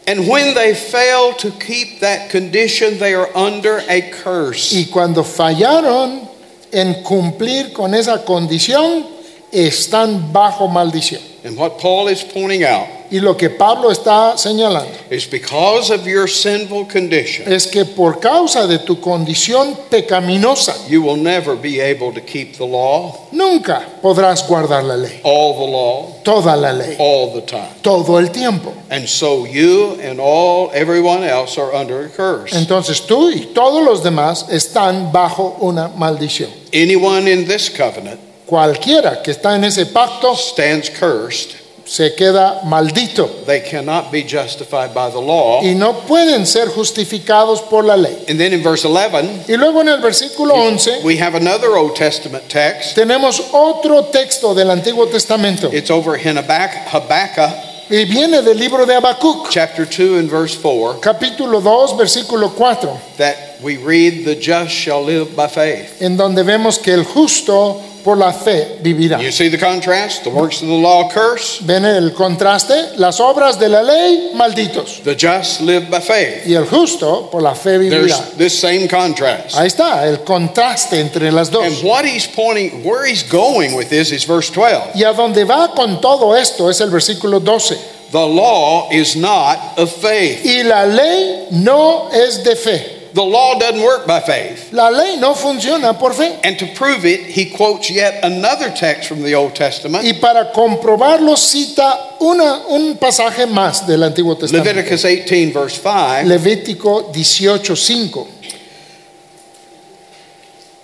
And when they fail to keep that condition, they are under a curse. Y cuando fallaron en cumplir con esa condición, están bajo maldición. And what Paul is pointing out Y lo que Pablo está señalando is because of your sinful condition, es que por causa de tu condición pecaminosa, you will never be able to keep the law, nunca podrás guardar la ley, all the law, toda la ley, all the time. todo el tiempo. And so you and all everyone else are under a curse. Entonces tú y todos los demás están bajo una maldición. Anyone in this covenant Cualquiera que está en ese pacto stands cursed. Se queda maldito They cannot be justified by the law. y no pueden ser justificados por la ley. And then in verse 11, Y luego en el versículo 11 we have another Old Testament text. tenemos otro texto del Antiguo Testamento It's over in Habakkuk, y viene del libro de Habacuc, chapter 2 and verse 4 capítulo 2, versículo 4, that we read, The just shall live by faith. en donde vemos que el justo por la fe vivirá. You see the contrast? The works of the law curse, ¿Ven el contraste? Las obras de la ley, malditos. the just live by faith. Y el justo por la fe There's vivirá. this same contrast. Ahí está, el contraste entre las dos. And what he's pointing, where he's going with this is verse 12. Y a donde va con todo esto es el versículo 12. The law is not of faith. Y la ley no es de fe. The law doesn't work by faith. La ley no funciona por fe. And to prove it, he quotes yet another text from the Old Testament, Y para comprobarlo cita una, un pasaje más del Antiguo Testamento. Leviticus 18, verse 5, Levítico 18:5.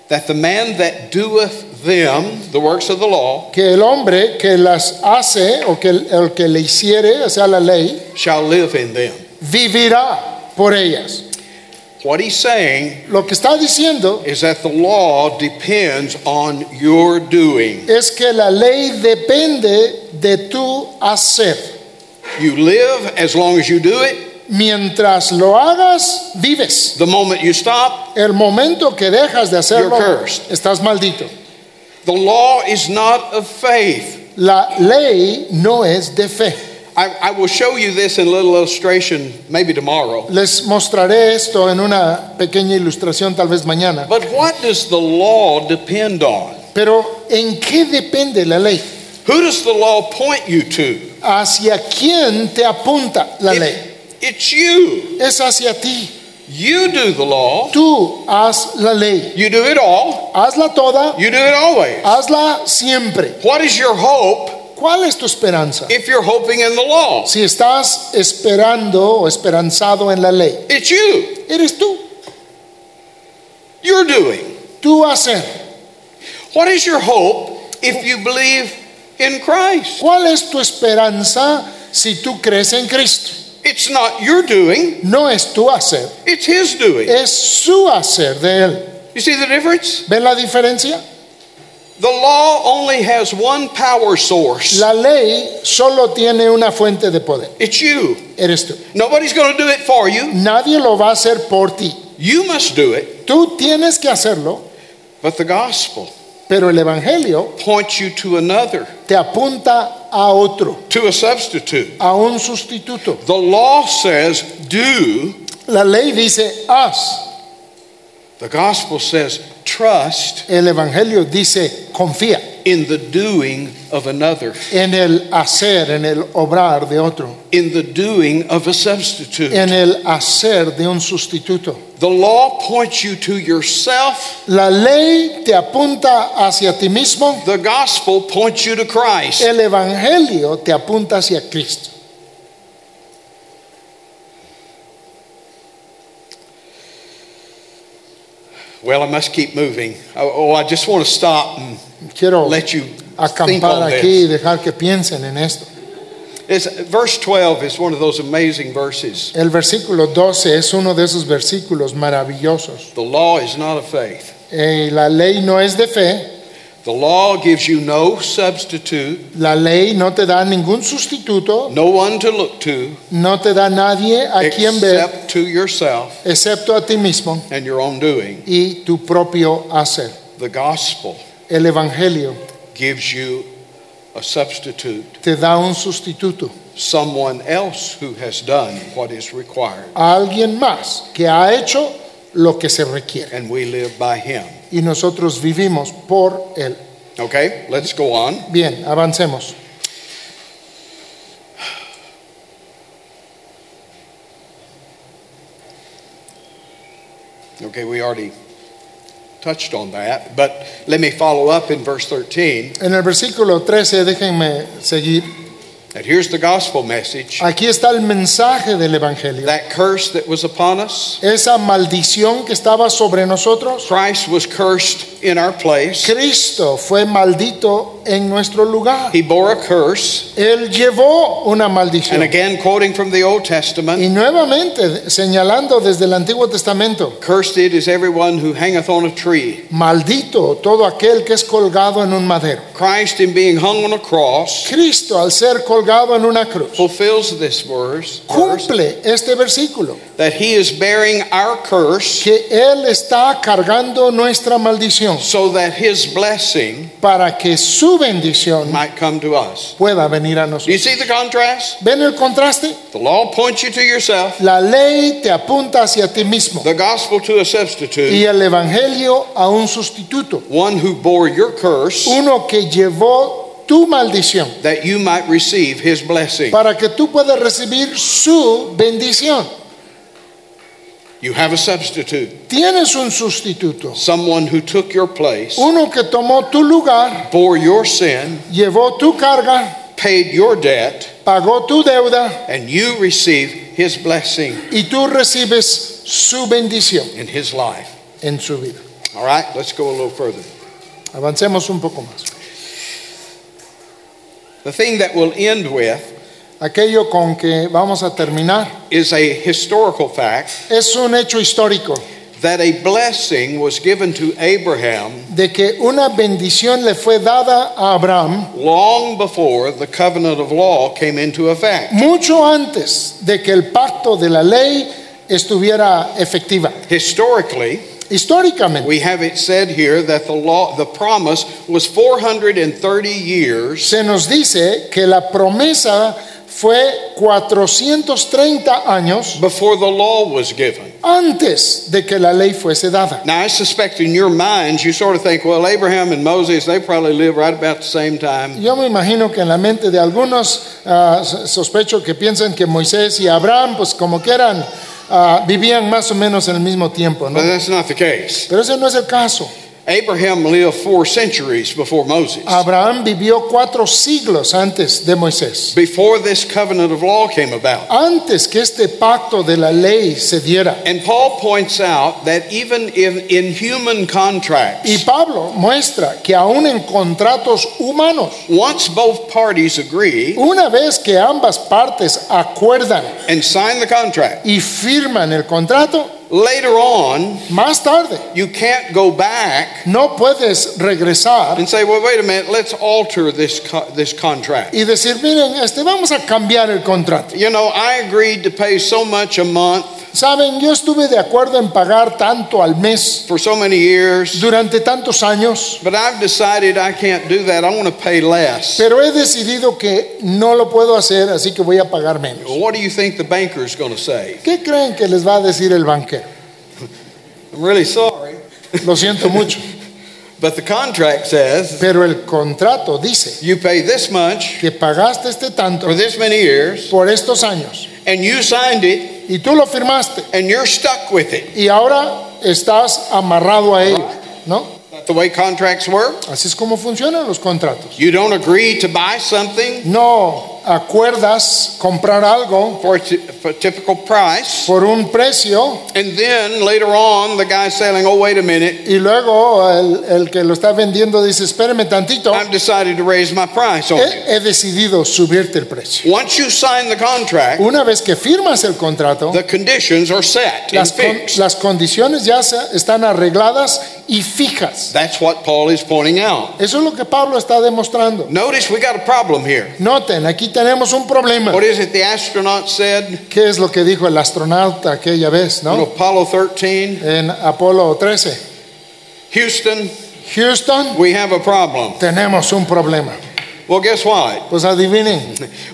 that the man that doeth them, the works of the law, Que el hombre que las hace o que el, el que le hiciere, o sea, la ley, shall live in them. vivirá por ellas. What he's saying Lo que está diciendo is that the law depends on your doing. es que la ley depende de tu hacer. You live as long as you do it. Mientras lo hagas, vives. The moment you stop, El momento que dejas de hacerlo, You're cursed. estás maldito. the law is not of faith. La ley no es de fe. I, I will show you this in a little illustration maybe tomorrow. Les mostraré esto en una pequeña ilustración tal vez mañana. But what does the law depend on? Pero ¿en qué depende la ley? Who does the law point you to? ¿Hacia quién te apunta la It- ley? it's you. Es hacia ti. You do the law. Tú haz la ley. You do it all. Hazla toda, You do it always. hazla siempre. What is your hope ¿Cuál es tu esperanza? if you're hoping in the law? Si estás esperando o esperanzado en la ley, It's you. eres tú. You're doing. Tú hacer. What is your hope if you believe in Christ? ¿Cuál es tu esperanza si tú crees en Cristo? It's not your doing, No es tu hacer, it's His doing. es su hacer de Él. You see the difference? ¿Ven la diferencia? The law only has one power source. La ley solo tiene una fuente de poder. It's you. Eres tú. Nobody's going to do it for you. Nadie lo va a hacer por ti. You must do it. Tú tienes que hacerlo, But the gospel pero el Evangelio points you to another, te apunta a otro, to a substitute. a un sustituto. The law says, do. La ley dice haz, The gospel says, trust el Evangelio dice confía in the doing of another, en el hacer, en el obrar de otro, in the doing of a substitute. en el hacer de un sustituto. The law points you to yourself. La ley te apunta hacia ti mismo, The gospel points you to Christ. el Evangelio te apunta hacia Cristo. Well, I must keep moving. Oh, oh, I just want to stop and Quiero let you think on aquí y this. dejar que piensen en esto. It's, verse 12 is one of those amazing verses. El versículo 12 es uno de esos versículos maravillosos. The law is not of faith. Eh, la ley no es de fe, The law gives you no substitute, la ley no te da ningún sustituto, no one to look to. No te da nadie a quien ver except to yourself. excepto a ti mismo and your own doing. y tu propio hacer. The gospel El Evangelio gives you a substitute, te da un sustituto, someone else who has done what is required, a alguien más que ha hecho lo que se requiere. And we live by him. Y nosotros vivimos por él. Okay, let's go on. Bien, avancemos. Okay, we already touched on that, but let me follow up in verse 13. En el versículo 13, déjenme seguir. And here's the gospel message. Aquí está el mensaje del Evangelio. That curse that was upon us, Esa maldición que estaba sobre nosotros, Christ was cursed in our place. Cristo fue maldito en nuestro lugar. He bore a curse. Él llevó una maldición. And again, quoting from the Old Testament. Y nuevamente, señalando desde el Antiguo Testamento, cursed is everyone who hangeth on a tree. maldito todo aquel que es colgado en un madero. Christ, in being hung on a cross, Cristo, al ser colgado en una cruz, fulfills this verse, cumple este versículo, that he is bearing our curse que Él está cargando nuestra maldición so that his blessing para que su bendición might come to us. pueda venir a Do you nosotros. see the contrast? ¿Ven el contraste? The law points you to yourself, La ley te apunta hacia ti mismo the gospel to a y substitute, el Evangelio a un sustituto, one who bore your curse uno que llevó tu maldición that you might receive his blessing. para que tú puedas recibir su bendición. You have a substitute, Tienes un sustituto, someone who took your place, uno que tomó tu lugar, bore your sin, llevó tu carga, paid your debt, pagó tu deuda and you receive his blessing y tú recibes su bendición in his life. en su vida. All right, let's go a little further. Avancemos un poco más. The thing that we'll end with Aquello con que vamos a terminar is a historical fact es un hecho histórico that a blessing was given to Abraham de que una bendición le fue dada a Abraham long before the covenant of law came into effect. mucho antes de que el pacto de la ley estuviera efectiva. Historically, Históricamente, we have it said here that the law the promise was 430 years se nos dice que la promesa fue 430 años before the law was given. antes de que la ley fuese dada. Now, I suspect in your minds, you sort of think, well, Abraham and Moses, they probably lived right about the same time. Yo me imagino que en la mente de algunos ah, sospecho que piensan que Moisés y Abraham, pues como que eran, ah, vivían más o menos en el mismo tiempo, ¿no? But that's not the case. Pero ese no es el caso. Abraham lived four centuries before Moses. Abraham vivió cuatro siglos antes de Moisés. Before this covenant of law came about. Antes que este pacto de la ley se diera. And Paul points out that even in, in human contracts. Y Pablo muestra que aún en contratos humanos, once both parties agree una vez que ambas partes acuerdan and sign the contract, y firman el contrato, later on, más tarde you can't go back no puedes regresar and say, well, wait a minute, let's alter this, co- this contract. y decir, miren, este, vamos a cambiar el contrato. You know, I agreed to pay so much a month Saben, yo estuve de acuerdo en pagar tanto al mes for so many years, durante tantos años, but I've decided I can't do that. I want to pay less. pero he decidido que no lo puedo hacer, así que voy a pagar menos. What do you think the banker's going to say? ¿Qué creen que les va a decir el banquero? I'm really sorry, Lo siento mucho, <laughs> but the contract says pero el contrato dice you pay this much que pagaste este tanto for this many years, por estos años and you signed it, y tú lo firmaste and you're stuck with it. y ahora estás amarrado a ello, ¿no? That's the way contracts work. Así es como funcionan los contratos. You don't agree to buy something No acuerdas comprar algo for a, typical price, por un precio and then later on, the guy's selling, oh, wait a minute, y luego el, el que lo está vendiendo dice, espéreme tantito, I've decided to raise my price on you. he, he decidido subirte el precio. Once you sign the contract, Una vez que firmas el contrato, the conditions are set and las, con- fixed. las condiciones ya se- están arregladas y fijas. That's what Paul is pointing out. Eso es lo que Pablo está demostrando. Notice we got a problem here. Noten, aquí tenemos un problema. What is it the astronaut said ¿Qué es lo que dijo el astronauta aquella vez, in no? Apollo 13? En Apolo 13. Houston, Houston, we have a problem. tenemos un problema. Well, guess what? Pues adivinen,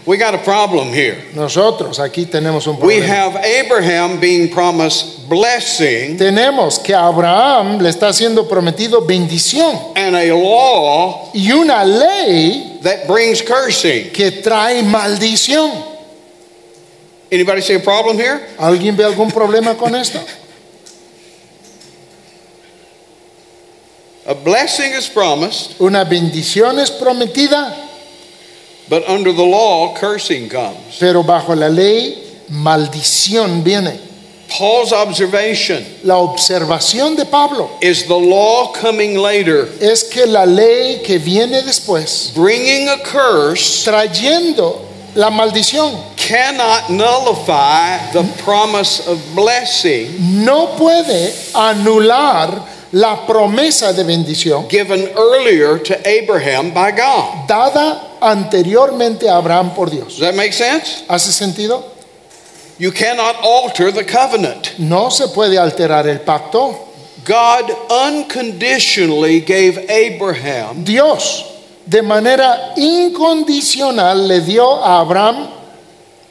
We got a problem here. nosotros aquí tenemos un We problema. have Abraham being promised blessing Tenemos que Abraham le está siendo prometido bendición and a law y una ley that brings cursing. que trae maldición. Anybody see a problem here? ¿Alguien ve algún problema con esto? <laughs> A blessing is promised, Una bendición es prometida, but under the law, cursing comes. pero bajo la ley maldición viene. Paul's observation La observación de Pablo is the law coming later, es que la ley que viene después, bringing a curse, trayendo la maldición, cannot nullify the promise of blessing no puede anular la promesa de bendición given earlier to Abraham by God. dada anteriormente a Abraham por Dios. Does that make sense? ¿Hace sentido? You cannot alter the covenant. No se puede alterar el pacto. God unconditionally gave Abraham Dios de manera incondicional le dio a Abraham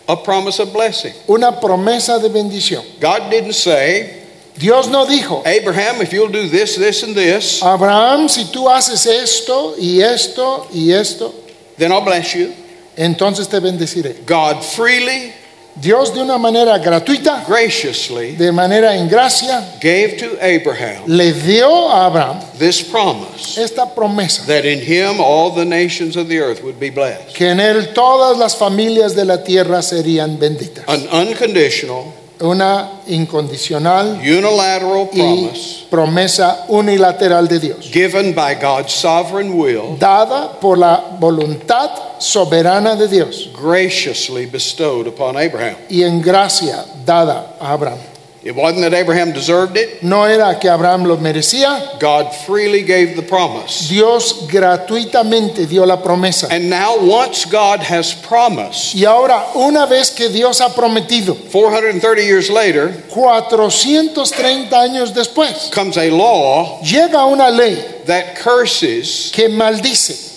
a promise of blessing. una promesa de bendición. God didn't say, Dios no dijo, Abraham, if you'll do this, this, and this, Abraham, si tú haces esto y esto y esto, then I'll bless you. entonces te bendeciré. God freely Dios de una manera gratuita, graciously de manera en gracia, gave to Abraham le dio a Abraham this promise esta promesa, that in him all the nations of the earth would be blessed. que en él todas las familias de la tierra serían benditas. An unconditional, Una incondicional unilateral y promesa unilateral de Dios, given by God's sovereign will, dada por la voluntad soberana de Dios graciously bestowed upon Abraham. y en gracia dada a Abraham. It wasn't that Abraham deserved it, No era que Abraham lo merecía, God freely gave the promise. Dios gratuitamente dio la promesa. And now, once God has promised, Y ahora, una vez que Dios ha prometido, 430 years later, 430 años después, comes a law llega una ley that curses. que maldice.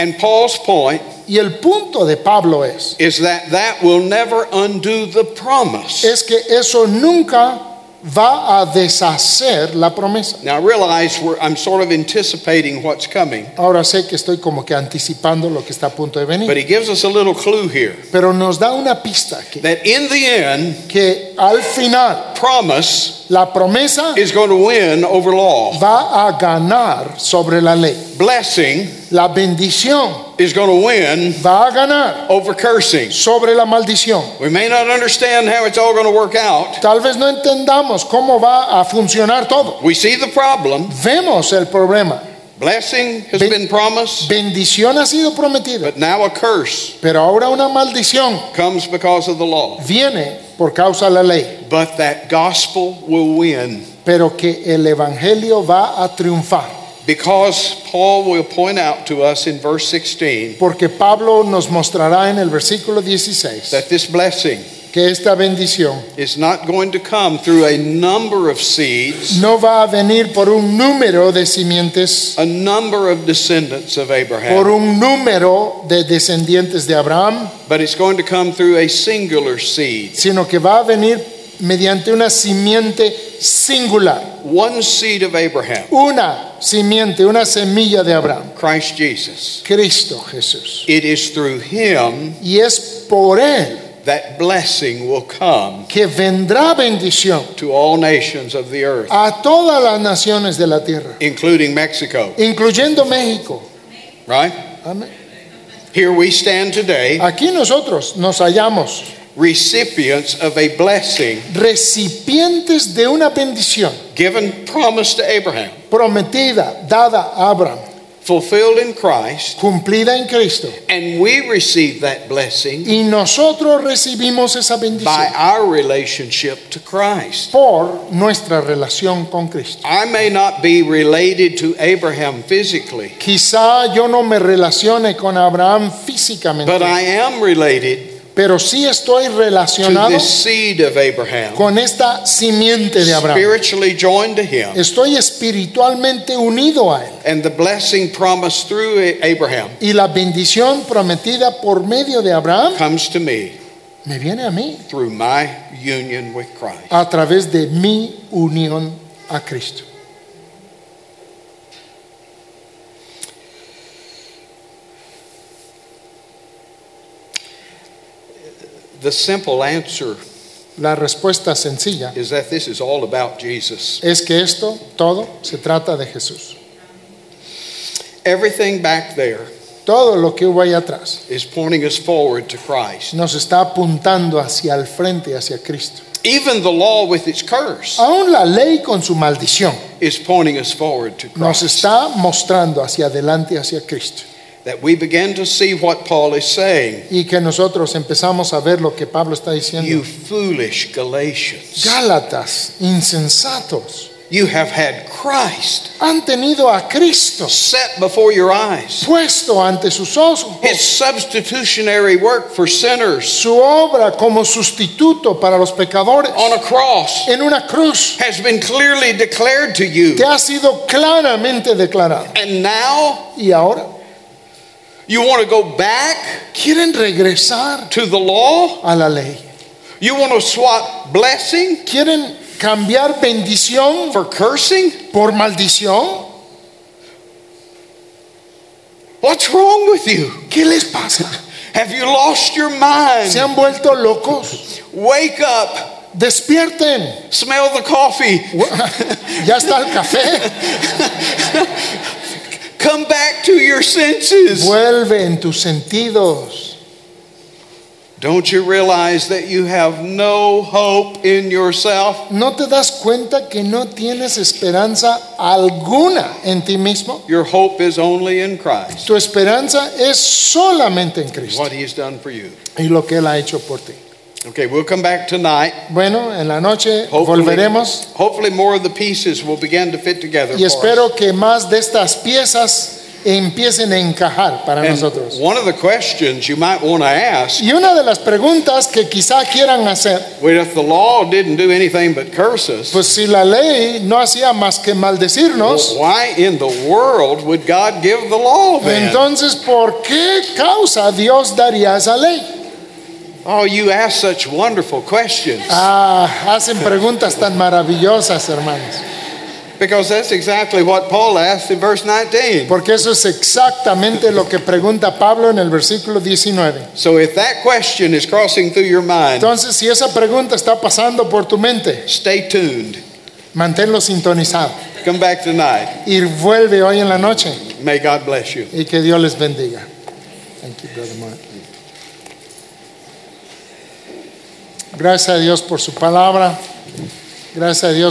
And Paul's point Y el punto de Pablo es, is that that will never undo the promise. es que eso nunca va a deshacer la promesa. Now, I realize we're, I'm sort of anticipating what's coming, Ahora sé que estoy como que anticipando lo que está a punto de but he gives us a little clue here pero nos da una pista que, that in the end, que al final promise la promesa is going to win over law. va a ganar sobre la ley. Blessing La bendición is going to win va a ganar over cursing. sobre la maldición. We may not understand how it's all going to work out. Tal vez no entendamos cómo va a funcionar todo. We see the problem. Vemos el problema. Blessing has Ben- been promised, Bendición ha sido prometida, but now a curse pero ahora una maldición comes because of the law. viene por causa de la ley, But that gospel will win pero que el evangelio va a triunfar. because Paul will point out to us in verse 16 Porque Pablo nos mostrará en el versículo 16 that this blessing que esta bendición is not going to come through a number of seeds, no va a venir por un número de simientes, a number of descendants of por Abraham, un número de descendientes de Abraham, but it's going to come through a singular seed. sino que va a venir mediante una simiente singular, One seed of Abraham, una simiente, una semilla de Abraham, Christ Jesus. Cristo Jesús. It is through him Y es por él that blessing will come que vendrá bendición to all nations of the earth, a todas las naciones de la tierra, including Mexico. incluyendo México. Right? Amén. Here we stand today, Aquí nosotros nos hallamos recipients of a blessing recipientes de una bendición given promised to Abraham, prometida, dada a Abraham, fulfilled in Christ, cumplida en Cristo. and we receive that blessing Y nosotros recibimos esa bendición by our relationship to Christ. por nuestra relación con Cristo. I may not be related to Abraham physically, Quizá yo no me relacione con Abraham físicamente, but I am related pero sí estoy to relacionado Abraham, con esta simiente de Abraham. spiritually joined to him, Estoy espiritualmente unido a él. and the blessing promised through Abraham Y la bendición prometida por medio de Abraham comes to me me viene a mí through my union with Christ. a través de mi unión a Cristo. The simple answer La respuesta sencilla is that this is all about Jesus. es que esto todo se trata de Jesús. Everything back there Todo lo que hubo ahí atrás is pointing us forward to Christ. nos está apuntando hacia el frente, hacia Cristo. Even the law with its curse Aún la ley con su maldición is pointing us forward to nos Christ. está mostrando hacia adelante, hacia Cristo. That we begin to see what Paul is saying. Y que nosotros empezamos a ver lo que Pablo está diciendo. You foolish Galatians. Gálatas, insensatos, You have had Christ han tenido a Cristo set before your eyes. puesto ante sus ojos. His substitutionary work for sinners Su obra como sustituto para los pecadores on a cross en una cruz has been clearly declared to you. te ha sido claramente declarado. And now Y ahora you want to go back quieren regresar to the law? a la ley. You want to swap blessing Quieren cambiar bendición for cursing? por maldición. What's wrong with you? ¿Qué les pasa? Have you lost your mind? ¿Se han vuelto locos? Wake up. Despierten. Smell the coffee. <laughs> Ya está el café. <laughs> Come back to your senses. Vuelve en tus sentidos. Don't you realize that you have no hope in yourself? ¿No te das cuenta que no tienes esperanza alguna en ti mismo? Your hope is only in Christ. Tu esperanza es solamente en Cristo What he's done for you. y lo que Él ha hecho por ti. Okay, we'll come back tonight. Bueno, en la noche Hopefully, volveremos hopefully more of the pieces will begin to fit together. y for us. espero que más de estas piezas empiecen a encajar para And nosotros. one of the questions you might want to ask, Y una de las preguntas que quizá quieran hacer, well, if the law didn't do anything but curse us, pues si la ley no hacía más que maldecirnos, why in the world would God give the law then? entonces ¿por qué causa Dios daría esa ley? Oh, you ask such wonderful questions Ah, hacen preguntas tan maravillosas, hermanos. because that's exactly what Paul asked in verse 19. Porque eso es exactamente lo que pregunta Pablo en el versículo 19. So if that question is crossing through your mind, Entonces, si esa pregunta está pasando por tu mente, stay tuned. manténlo sintonizado Come back tonight. y vuelve hoy en la noche May God bless you. y que Dios les bendiga. Thank you, Brother Mark. Gracias a Dios por su palabra. Gracias a Dios.